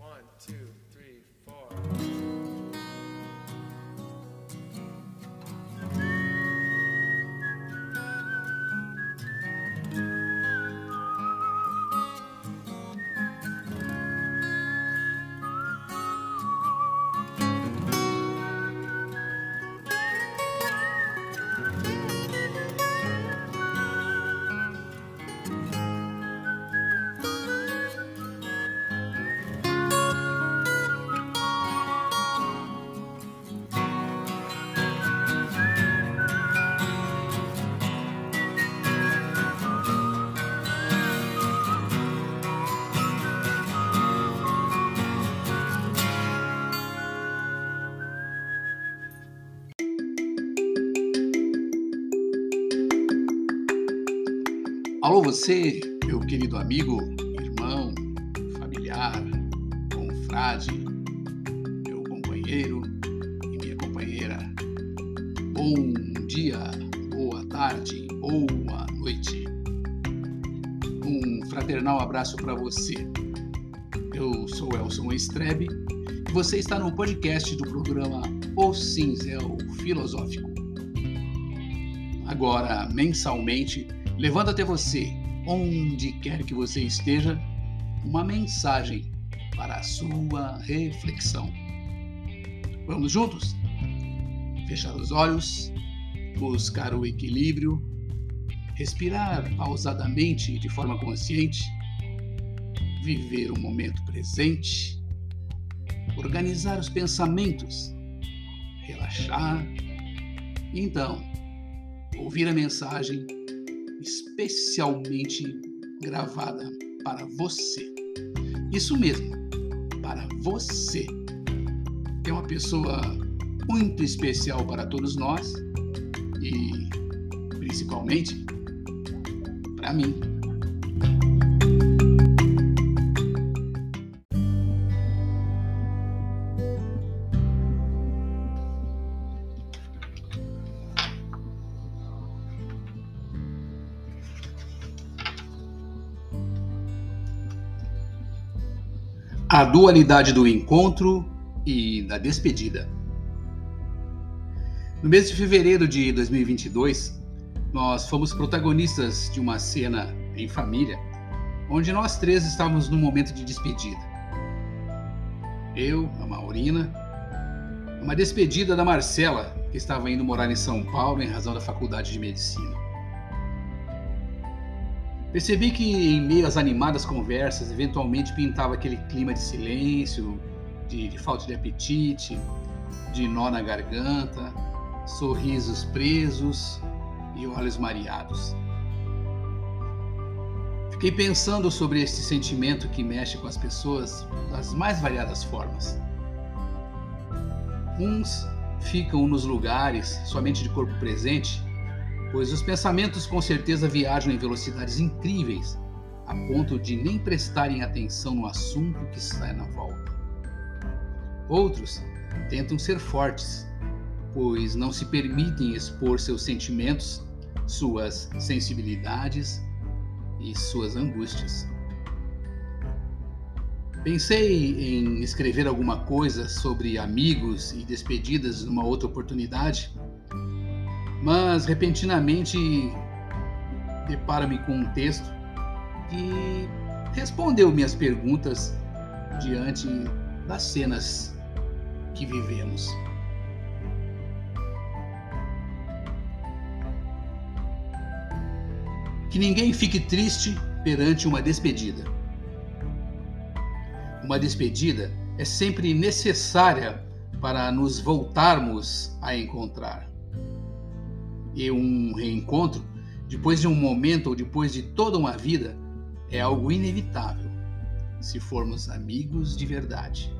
One, two, Alô, você, meu querido amigo, irmão, familiar, confrade, meu companheiro e minha companheira. Bom dia, boa tarde, boa noite. Um fraternal abraço para você. Eu sou Elson Estrebe e você está no podcast do programa O Cinzel Filosófico. Agora, mensalmente, levando até você, onde quer que você esteja, uma mensagem para a sua reflexão. Vamos juntos? Fechar os olhos, buscar o equilíbrio, respirar pausadamente de forma consciente, viver o momento presente, organizar os pensamentos, relaxar e então ouvir a mensagem especialmente gravada para você. Isso mesmo, para você. É uma pessoa muito especial para todos nós e principalmente para mim. A dualidade do encontro e da despedida. No mês de fevereiro de 2022, nós fomos protagonistas de uma cena em família, onde nós três estávamos num momento de despedida. Eu, a Maurina, uma despedida da Marcela, que estava indo morar em São Paulo em razão da faculdade de medicina. Percebi que, em meio às animadas conversas, eventualmente pintava aquele clima de silêncio, de, de, falta de apetite, de nó na garganta, sorrisos presos e olhos mareados. Fiquei pensando sobre esse sentimento que mexe com as pessoas das mais variadas formas. Uns ficam nos lugares somente de corpo presente pois os pensamentos com certeza viajam em velocidades incríveis, a ponto de nem prestarem atenção no assunto que está na volta. Outros tentam ser fortes, pois não se permitem expor seus sentimentos, suas sensibilidades e suas angústias. Pensei em escrever alguma coisa sobre amigos e despedidas numa outra oportunidade mas repentinamente deparo-me com um texto que respondeu minhas perguntas diante das cenas que vivemos. Que ninguém fique triste perante uma despedida. Uma despedida é sempre necessária para nos voltarmos a encontrar e um reencontro, depois de um momento ou depois de toda uma vida, é algo inevitável, se formos amigos de verdade.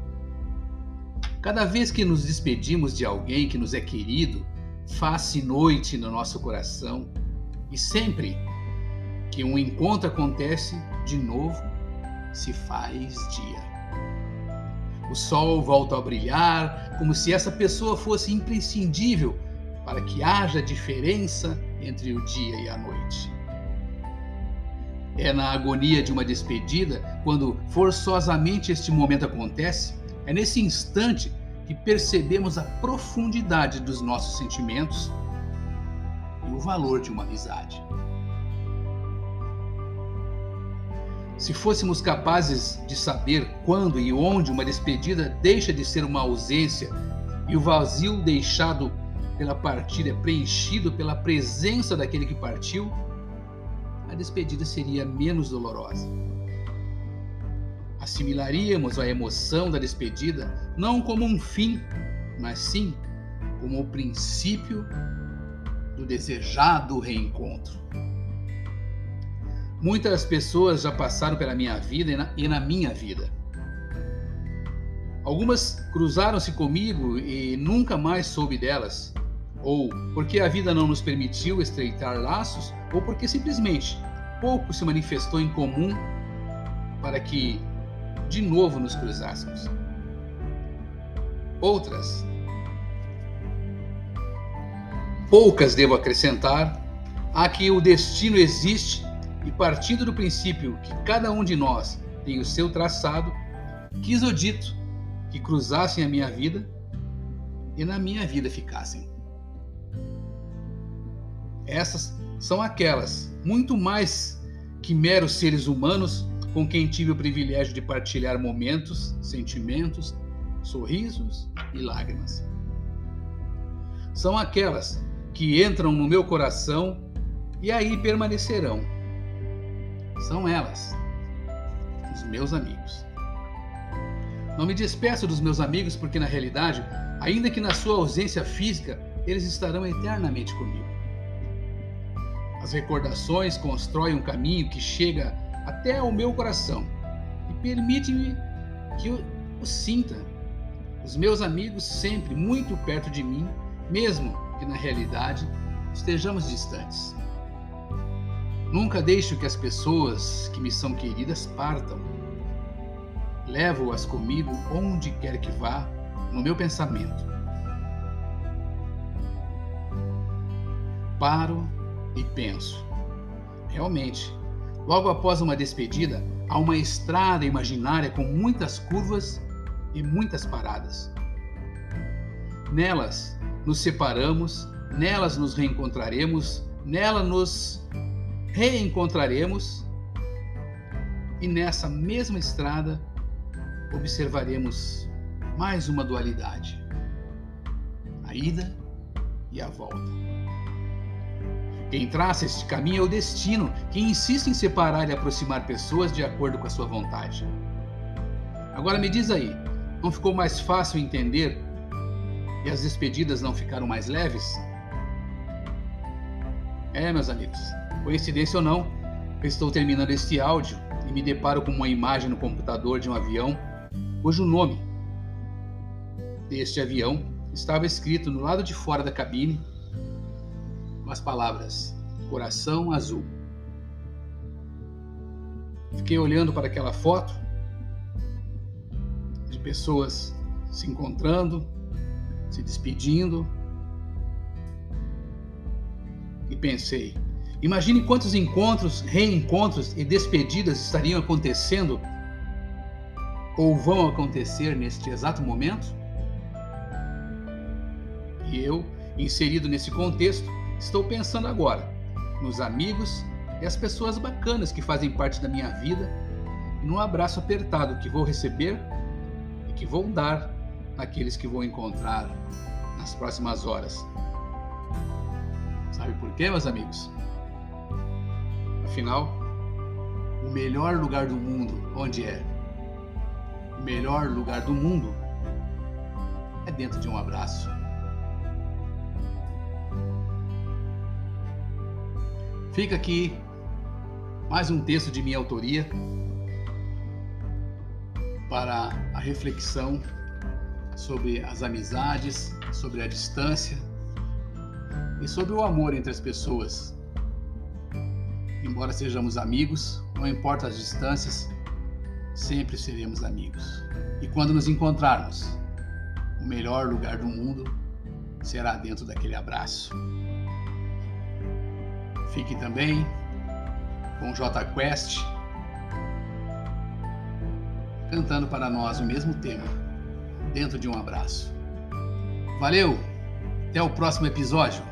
Cada vez que nos despedimos de alguém que nos é querido, faz-se noite no nosso coração, e sempre que um encontro acontece, de novo se faz dia. O sol volta a brilhar, como se essa pessoa fosse imprescindível para que haja diferença entre o dia e a noite. É na agonia de uma despedida, quando forçosamente este momento acontece, é nesse instante que percebemos a profundidade dos nossos sentimentos e o valor de uma amizade. Se fôssemos capazes de saber quando e onde uma despedida deixa de ser uma ausência e o vazio deixado pela partida é preenchido pela presença daquele que partiu, a despedida seria menos dolorosa. Assimilaríamos a emoção da despedida não como um fim, mas sim como o princípio do desejado reencontro. Muitas pessoas já passaram pela minha vida e na, e na minha vida. Algumas cruzaram-se comigo e nunca mais soube delas, ou porque a vida não nos permitiu estreitar laços, ou porque simplesmente pouco se manifestou em comum para que de novo nos cruzássemos. Outras, poucas devo acrescentar, a que o destino existe e partindo do princípio que cada um de nós tem o seu traçado, quis o dito que cruzassem a minha vida e na minha vida ficassem. Essas são aquelas, muito mais que meros seres humanos com quem tive o privilégio de partilhar momentos, sentimentos, sorrisos e lágrimas. São aquelas que entram no meu coração e aí permanecerão são elas, os meus amigos. Não me despeço dos meus amigos porque, na realidade, ainda que na sua ausência física, eles estarão eternamente comigo. As recordações constroem um caminho que chega até ao meu coração e permite-me que eu o sinta. Os meus amigos sempre muito perto de mim, mesmo que na realidade estejamos distantes. Nunca deixo que as pessoas que me são queridas partam. Levo-as comigo onde quer que vá, no meu pensamento. Paro e penso. Realmente, logo após uma despedida, há uma estrada imaginária com muitas curvas e muitas paradas. Nelas nos separamos, nelas nos reencontraremos, nela nos reencontraremos e nessa mesma estrada observaremos mais uma dualidade: a ida e a volta. Quem traça este caminho é o destino, que insiste em separar e aproximar pessoas de acordo com a sua vontade. Agora me diz aí, não ficou mais fácil entender e as despedidas não ficaram mais leves? É, meus amigos, Coincidência ou não, eu estou terminando este áudio e me deparo com uma imagem no computador de um avião cujo nome deste avião estava escrito no lado de fora da cabine com as palavras Coração Azul. Fiquei olhando para aquela foto de pessoas se encontrando, se despedindo e pensei: Imagine quantos encontros, reencontros e despedidas estariam acontecendo ou vão acontecer neste exato momento? E eu, inserido nesse contexto, estou pensando agora nos amigos e as pessoas bacanas que fazem parte da minha vida e num abraço apertado que vou receber e que vou dar àqueles que vou encontrar nas próximas horas. Sabe por quê, meus amigos? Afinal, o melhor lugar do mundo, onde é? O melhor lugar do mundo é dentro de um abraço. Fica aqui mais um texto de minha autoria para a reflexão sobre as amizades, sobre a distância e sobre o amor entre as pessoas Embora sejamos amigos, não importa as distâncias, sempre seremos amigos. E quando nos encontrarmos, o melhor lugar do mundo será dentro daquele abraço. Fique também com J Quest, cantando para nós o mesmo tema, dentro de um abraço. Valeu! Até o próximo episódio.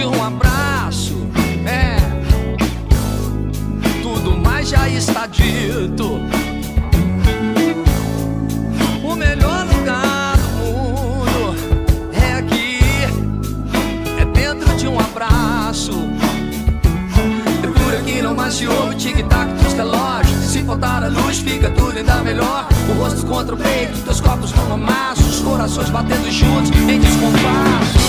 De um abraço. É. Tudo mais já está dito. O melhor lugar do mundo é aqui. É dentro de um abraço. Procura que não mais se ouve tic-tac dos relógios. Se faltar a luz, fica tudo ainda melhor. O rosto contra o peito, teus corpos no amasso. Os corações batendo juntos em descompasso.